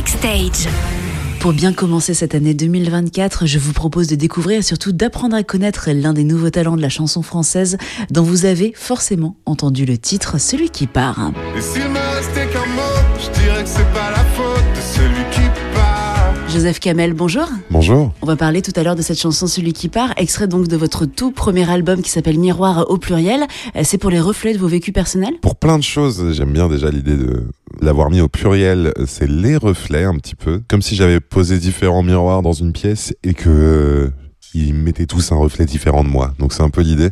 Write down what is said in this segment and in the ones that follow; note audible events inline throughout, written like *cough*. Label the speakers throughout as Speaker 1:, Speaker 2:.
Speaker 1: Backstage.
Speaker 2: Pour bien commencer cette année 2024, je vous propose de découvrir et surtout d'apprendre à connaître l'un des nouveaux talents de la chanson française dont vous avez forcément entendu le titre, celui qui part.
Speaker 3: Et s'il me restait qu'un mot, je dirais que c'est pas la faute de celui qui part.
Speaker 2: Joseph Kamel, bonjour.
Speaker 4: Bonjour.
Speaker 2: On va parler tout à l'heure de cette chanson Celui qui part, extrait donc de votre tout premier album qui s'appelle Miroir au pluriel. Euh, C'est pour les reflets de vos vécus personnels?
Speaker 4: Pour plein de choses, j'aime bien déjà l'idée de l'avoir mis au pluriel, c'est les reflets un petit peu. Comme si j'avais posé différents miroirs dans une pièce et que euh, ils mettaient tous un reflet différent de moi. Donc c'est un peu l'idée.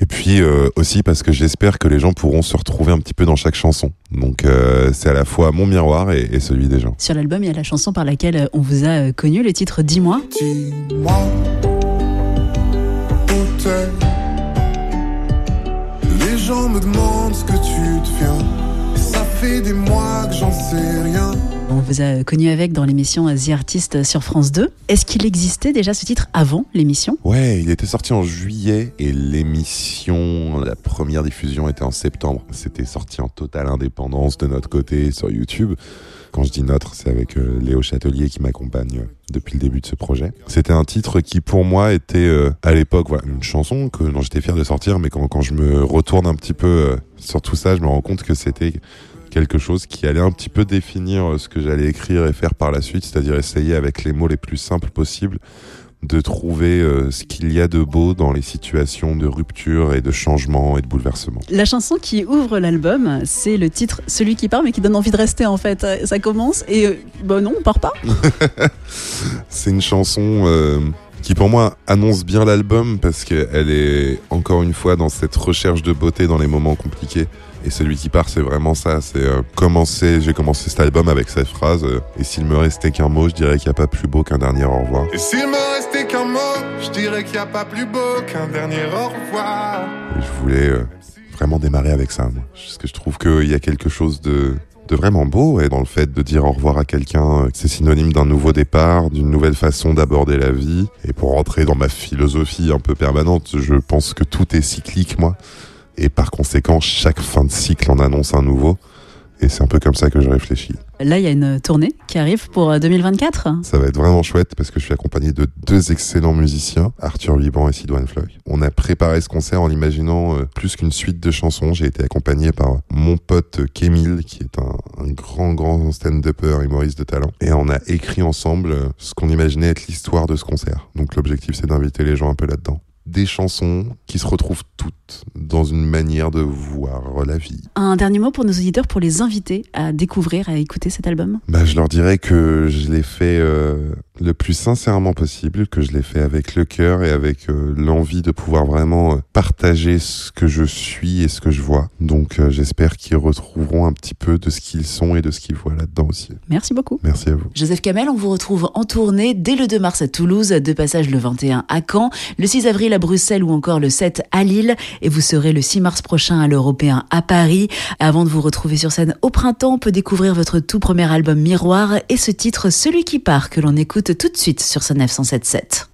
Speaker 4: Et puis euh, aussi parce que j'espère que les gens pourront se retrouver un petit peu dans chaque chanson. Donc euh, c'est à la fois mon miroir et, et celui des gens.
Speaker 2: Sur l'album, il y a la chanson par laquelle on vous a connu, le titre Dis-moi.
Speaker 3: Dis-moi. Les gens me demandent ce que tu deviens. Fait des mois que j'en sais rien.
Speaker 2: On vous a connu avec dans l'émission The Artist sur France 2. Est-ce qu'il existait déjà ce titre avant l'émission?
Speaker 4: Ouais, il était sorti en juillet et l'émission, la première diffusion était en septembre. C'était sorti en totale indépendance de notre côté sur YouTube. Quand je dis notre, c'est avec euh, Léo Châtelier qui m'accompagne euh, depuis le début de ce projet. C'était un titre qui pour moi était euh, à l'époque voilà, une chanson que dont j'étais fier de sortir, mais quand, quand je me retourne un petit peu euh, sur tout ça, je me rends compte que c'était quelque chose qui allait un petit peu définir euh, ce que j'allais écrire et faire par la suite, c'est-à-dire essayer avec les mots les plus simples possibles de trouver euh, ce qu'il y a de beau dans les situations de rupture et de changement et de bouleversement.
Speaker 2: La chanson qui ouvre l'album, c'est le titre Celui qui part, mais qui donne envie de rester en fait. Ça commence et euh, bah non, on part pas. *laughs*
Speaker 4: C'est une chanson euh, qui pour moi annonce bien l'album parce qu'elle est encore une fois dans cette recherche de beauté dans les moments compliqués. Et celui qui part, c'est vraiment ça. C'est euh, commencer. J'ai commencé cet album avec cette phrase. euh, et s'il me restait qu'un mot, je dirais qu'il n'y a pas plus beau qu'un dernier au revoir.
Speaker 3: Et s'il me restait qu'un mot, je dirais qu'il n'y a pas plus beau qu'un dernier au revoir.
Speaker 4: Et je voulais euh, vraiment démarrer avec ça, moi. Parce que je trouve qu'il y a quelque chose de, de vraiment beau et dans le fait de dire au revoir à quelqu'un. euh, C'est synonyme d'un nouveau départ, d'une nouvelle façon d'aborder la vie. Et pour rentrer dans ma philosophie un peu permanente, je pense que tout est cyclique, moi. Et par conséquent, chaque fin de cycle en annonce un nouveau. Et c'est un peu comme ça que je réfléchis.
Speaker 2: Là, il y a une tournée qui arrive pour euh, 2024.
Speaker 4: Ça va être vraiment chouette parce que je suis accompagné de deux excellents musiciens, Arthur Liban et Sidoine Floyd. On a préparé ce concert en l'imaginant euh, plus qu'une suite de chansons. J'ai été accompagné par mon pote Kémil, qui est un, un grand, grand stand-upper humoriste de talent. Et on a écrit ensemble euh, ce qu'on imaginait être l'histoire de ce concert. Donc l'objectif, c'est d'inviter les gens un peu là-dedans. Des chansons qui se retrouvent toutes dans une manière de voir la vie.
Speaker 2: Un dernier mot pour nos auditeurs, pour les inviter à découvrir, à écouter cet album?
Speaker 4: Bah, je leur dirais que je l'ai fait euh, le plus sincèrement possible, que je l'ai fait avec le cœur et avec euh, l'envie de pouvoir vraiment euh, partager ce que je suis et ce que je vois. Donc euh, j'espère qu'ils retrouveront un petit peu de ce qu'ils sont et de ce qu'ils voient là-dedans aussi.
Speaker 2: Merci beaucoup.
Speaker 4: Merci à vous.
Speaker 2: Joseph Kamel, on vous retrouve en tournée dès le 2 mars à Toulouse, de passage le 21 à Caen, le 6 avril à Bruxelles ou encore le 7 à Lille et vous serez le 6 mars prochain à l'Européen à Paris. Avant de vous retrouver sur scène au printemps, on peut découvrir votre tout premier album Miroir et ce titre Celui qui part que l'on tout de suite sur ce 977.